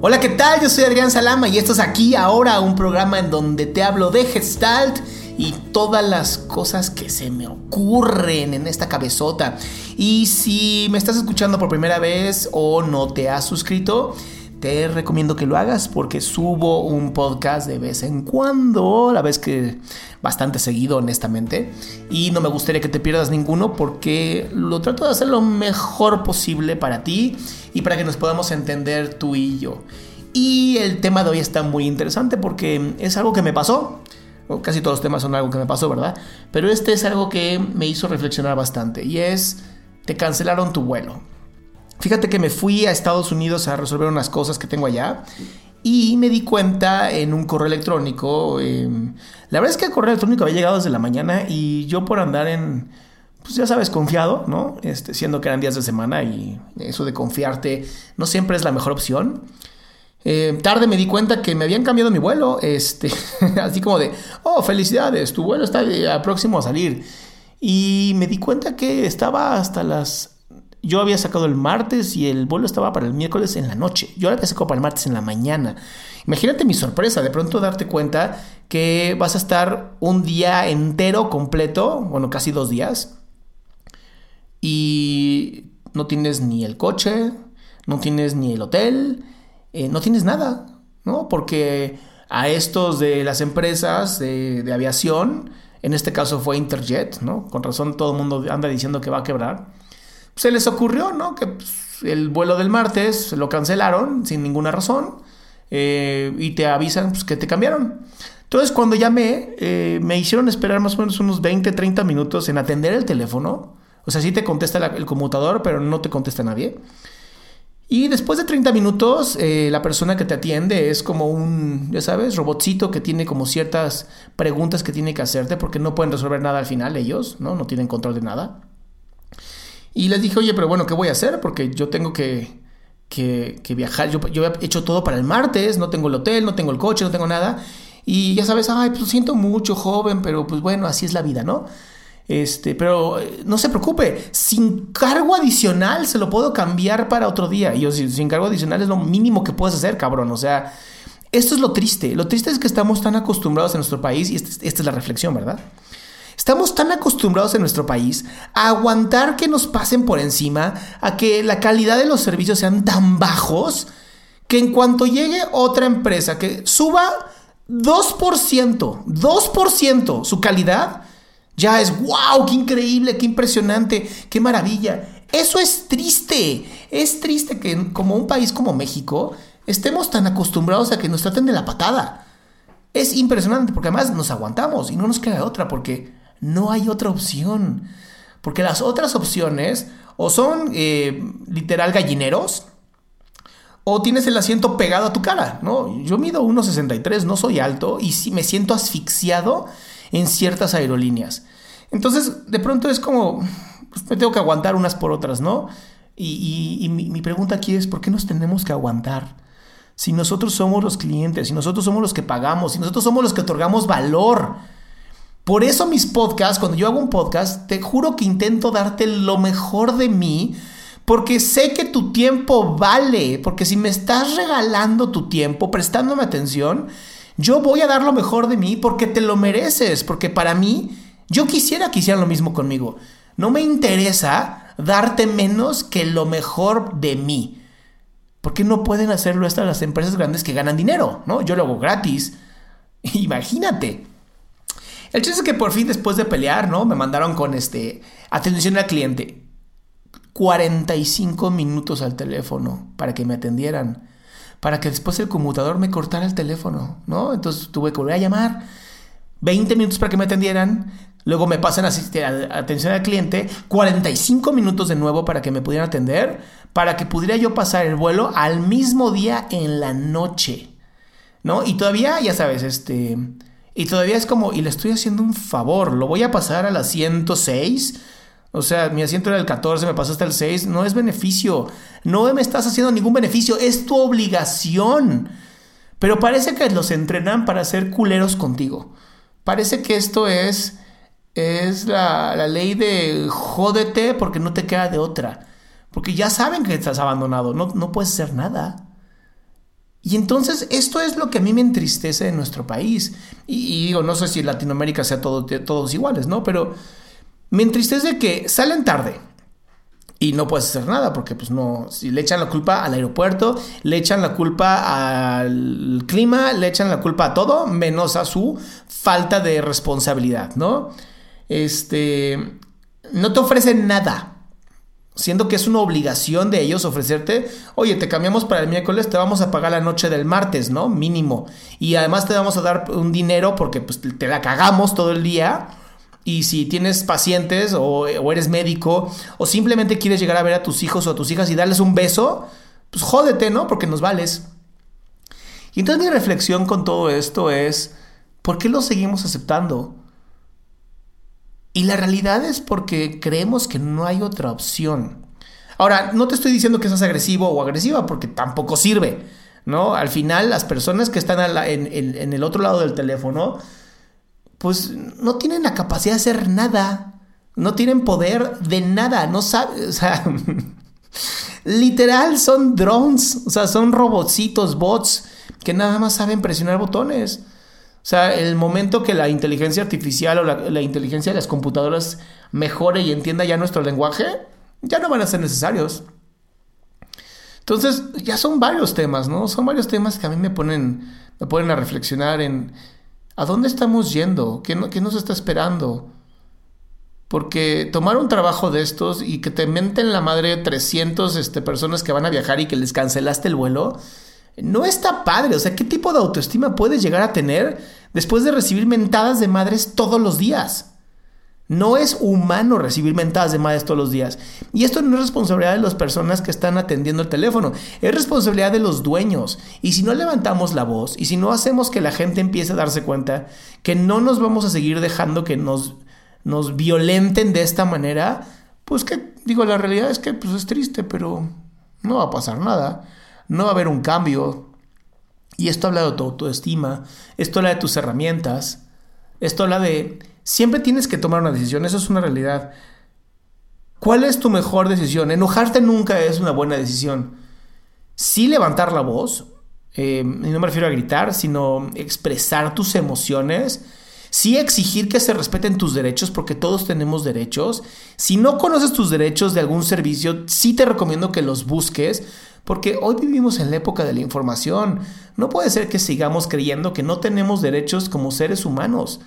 Hola, ¿qué tal? Yo soy Adrián Salama y esto es aquí ahora un programa en donde te hablo de Gestalt y todas las cosas que se me ocurren en esta cabezota. Y si me estás escuchando por primera vez o no te has suscrito, te recomiendo que lo hagas porque subo un podcast de vez en cuando, la vez que bastante seguido honestamente, y no me gustaría que te pierdas ninguno porque lo trato de hacer lo mejor posible para ti y para que nos podamos entender tú y yo. Y el tema de hoy está muy interesante porque es algo que me pasó. Casi todos los temas son algo que me pasó, ¿verdad? Pero este es algo que me hizo reflexionar bastante y es, te cancelaron tu vuelo. Fíjate que me fui a Estados Unidos a resolver unas cosas que tengo allá y me di cuenta en un correo electrónico. Eh, la verdad es que el correo electrónico había llegado desde la mañana y yo por andar en, pues ya sabes, confiado, ¿no? Este, siendo que eran días de semana y eso de confiarte no siempre es la mejor opción. Eh, tarde me di cuenta que me habían cambiado mi vuelo, este, así como de, oh, felicidades, tu vuelo está próximo a salir. Y me di cuenta que estaba hasta las yo había sacado el martes y el vuelo estaba para el miércoles en la noche. Yo había sacado para el martes en la mañana. Imagínate mi sorpresa, de pronto darte cuenta que vas a estar un día entero completo, bueno, casi dos días, y no tienes ni el coche, no tienes ni el hotel, eh, no tienes nada, ¿no? Porque a estos de las empresas de, de aviación, en este caso fue Interjet, ¿no? Con razón todo el mundo anda diciendo que va a quebrar se les ocurrió, ¿no? Que pues, el vuelo del martes lo cancelaron sin ninguna razón eh, y te avisan pues, que te cambiaron. Entonces cuando llamé, eh, me hicieron esperar más o menos unos 20, 30 minutos en atender el teléfono. O sea, sí te contesta el conmutador, pero no te contesta nadie. Y después de 30 minutos, eh, la persona que te atiende es como un, ya sabes, robotcito que tiene como ciertas preguntas que tiene que hacerte porque no pueden resolver nada al final ellos, ¿no? No tienen control de nada. Y les dije, oye, pero bueno, ¿qué voy a hacer? Porque yo tengo que, que, viajar. Yo, he hecho todo para el martes, no tengo el hotel, no tengo el coche, no tengo nada. Y ya sabes, ay, pues siento mucho, joven, pero pues bueno, así es la vida, ¿no? Este, pero eh, no se preocupe, sin cargo adicional se lo puedo cambiar para otro día. Y yo, sin cargo adicional es lo mínimo que puedes hacer, cabrón. O sea, esto es lo triste. Lo triste es que estamos tan acostumbrados en nuestro país, y esta es la reflexión, ¿verdad? Estamos tan acostumbrados en nuestro país a aguantar que nos pasen por encima, a que la calidad de los servicios sean tan bajos, que en cuanto llegue otra empresa que suba 2%, 2% su calidad, ya es wow, qué increíble, qué impresionante, qué maravilla. Eso es triste. Es triste que como un país como México estemos tan acostumbrados a que nos traten de la patada. Es impresionante porque además nos aguantamos y no nos queda otra porque no hay otra opción. Porque las otras opciones o son eh, literal gallineros o tienes el asiento pegado a tu cara, ¿no? Yo mido 1,63, no soy alto y me siento asfixiado en ciertas aerolíneas. Entonces, de pronto es como, pues me tengo que aguantar unas por otras, ¿no? Y, mi, mi pregunta aquí es, ¿por qué nos tenemos que aguantar? Si nosotros somos los clientes, si nosotros somos los que pagamos, si nosotros somos los que otorgamos valor. Por eso mis podcasts, cuando yo hago un podcast, te juro que intento darte lo mejor de mí, porque sé que tu tiempo vale, porque si me estás regalando tu tiempo, prestándome atención, yo voy a dar lo mejor de mí porque te lo mereces, porque para mí, yo quisiera que hicieran lo mismo conmigo. No me interesa darte menos que lo mejor de mí. ¿Por qué no pueden hacerlo estas las empresas grandes que ganan dinero? ¿no? Yo lo hago gratis. Imagínate. El chiste es que por fin después de pelear, ¿no? Me mandaron con este atención al cliente. 45 minutos al teléfono para que me atendieran. Para que después el conmutador me cortara el teléfono, ¿no? Entonces tuve que volver a llamar. 20 minutos para que me atendieran. Luego me pasan a, atención al cliente. 45 minutos de nuevo para que me pudieran atender. Para que pudiera yo pasar el vuelo al mismo día en la noche. ¿No? Y todavía, ya sabes, este y todavía es como, y le estoy haciendo un favor, lo voy a pasar a la 106. O sea, mi asiento era el 14, me pasó hasta el 6. No es beneficio. No me estás haciendo ningún beneficio. Es tu obligación. Pero parece que los entrenan para ser culeros contigo. Parece que esto es, es la, la ley de jódete porque no te queda de otra. Porque ya saben que estás abandonado. No, no puedes hacer nada. Y entonces esto es lo que a mí me entristece de nuestro país. Y, digo, no sé si en Latinoamérica sea todo, todos iguales, ¿no? Pero me entristece que salen tarde. Y no puedes hacer nada porque pues no, si le echan la culpa al aeropuerto, le echan la culpa al clima, le echan la culpa a todo, menos a su falta de responsabilidad, ¿no? Este, no te ofrecen nada siendo que es una obligación de ellos ofrecerte, oye, te cambiamos para el miércoles, te vamos a pagar la noche del martes, ¿no? Mínimo. Y además te vamos a dar un dinero porque pues, te la cagamos todo el día. Y si tienes pacientes o, eres médico o simplemente quieres llegar a ver a tus hijos o a tus hijas y darles un beso, pues jódete, ¿no? Porque nos vales. Y entonces mi reflexión con todo esto es, ¿por qué lo seguimos aceptando? Y la realidad es porque creemos que no hay otra opción. Ahora, no te estoy diciendo que seas agresivo o agresiva porque tampoco sirve, ¿no? Al final, las personas que están en, el otro lado del teléfono, pues no tienen la capacidad de hacer nada. No tienen poder de nada. No saben, o sea, literal son drones, o sea, son robotcitos, bots que nada más saben presionar botones. O sea, el momento que la inteligencia artificial o la, inteligencia de las computadoras mejore y entienda ya nuestro lenguaje, ya no van a ser necesarios. Entonces, ya son varios temas, ¿no? Son varios temas que a mí me ponen, me ponen a reflexionar en a dónde estamos yendo, qué, qué nos está esperando. Porque tomar un trabajo de estos y que te menten la madre 300 este, personas que van a viajar y que les cancelaste el vuelo, no está padre. O sea, ¿qué tipo de autoestima puedes llegar a tener después de recibir mentadas de madres todos los días? No es humano recibir mentadas de madres todos los días. Y esto no es responsabilidad de las personas que están atendiendo el teléfono, es responsabilidad de los dueños. Y si no levantamos la voz y si no hacemos que la gente empiece a darse cuenta que no nos vamos a seguir dejando que nos, nos violenten de esta manera, pues que digo, la realidad es que pues, es triste, pero no va a pasar nada no va a haber un cambio. Y esto habla de tu autoestima, esto habla de tus herramientas, esto habla de... Siempre tienes que tomar una decisión, eso es una realidad. ¿Cuál es tu mejor decisión? Enojarte nunca es una buena decisión. Sí levantar la voz, eh, y no me refiero a gritar, sino expresar tus emociones, sí exigir que se respeten tus derechos, porque todos tenemos derechos. Si no conoces tus derechos de algún servicio, sí te recomiendo que los busques, porque hoy vivimos en la época de la información. No puede ser que sigamos creyendo que no tenemos derechos como seres humanos.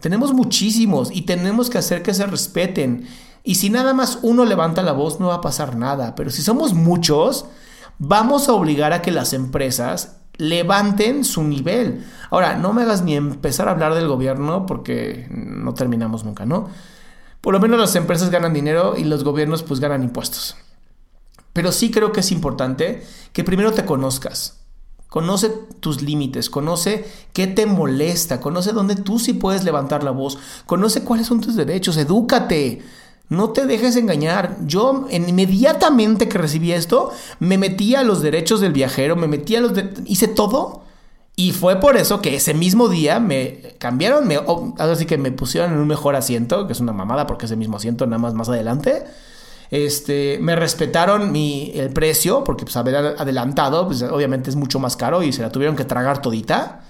Tenemos muchísimos y tenemos que hacer que se respeten. Y si nada más uno levanta la voz no va a pasar nada. Pero si somos muchos, vamos a obligar a que las empresas levanten su nivel. Ahora, no me hagas ni empezar a hablar del gobierno porque no terminamos nunca, ¿no? Por lo menos las empresas ganan dinero y los gobiernos pues ganan impuestos. Pero sí creo que es importante que primero te conozcas. Conoce tus límites, conoce qué te molesta, conoce dónde tú sí puedes levantar la voz, conoce cuáles son tus derechos, edúcate. No te dejes engañar. Yo inmediatamente que recibí esto, me metí a los derechos del viajero, me metí a los... hice todo. Y fue por eso que ese mismo día me cambiaron, me, así que me pusieron en un mejor asiento, que es una mamada porque ese mismo asiento nada más más adelante. Este, me respetaron mi, el precio, porque pues haber adelantado, pues obviamente es mucho más caro y se la tuvieron que tragar todita.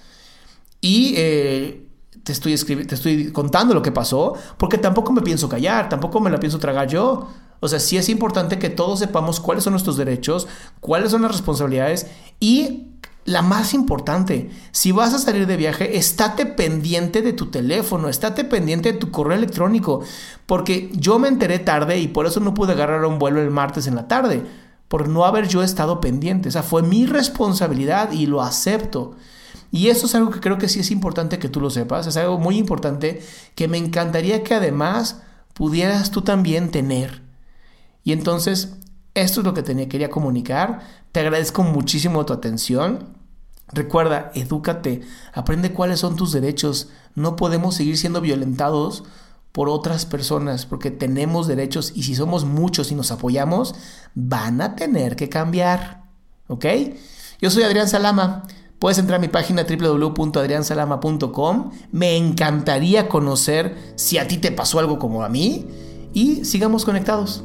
Y eh, te, estoy te estoy contando lo que pasó, porque tampoco me pienso callar, tampoco me la pienso tragar yo. O sea, sí es importante que todos sepamos cuáles son nuestros derechos, cuáles son las responsabilidades y la más importante, si vas a salir de viaje, estate pendiente de tu teléfono, estate pendiente de tu correo electrónico, porque yo me enteré tarde y por eso no pude agarrar un vuelo el martes en la tarde, por no haber yo estado pendiente. O sea, fue mi responsabilidad y lo acepto. Y eso es algo que creo que sí es importante que tú lo sepas, es algo muy importante que me encantaría que además pudieras tú también tener. Y entonces, esto es lo que tenía, quería comunicar. Te agradezco muchísimo tu atención. Recuerda, edúcate, aprende cuáles son tus derechos. No podemos seguir siendo violentados por otras personas porque tenemos derechos y si somos muchos y nos apoyamos, van a tener que cambiar. ¿Ok? Yo soy Adrián Salama. Puedes entrar a mi página www.adriansalama.com. Me encantaría conocer si a ti te pasó algo como a mí y sigamos conectados.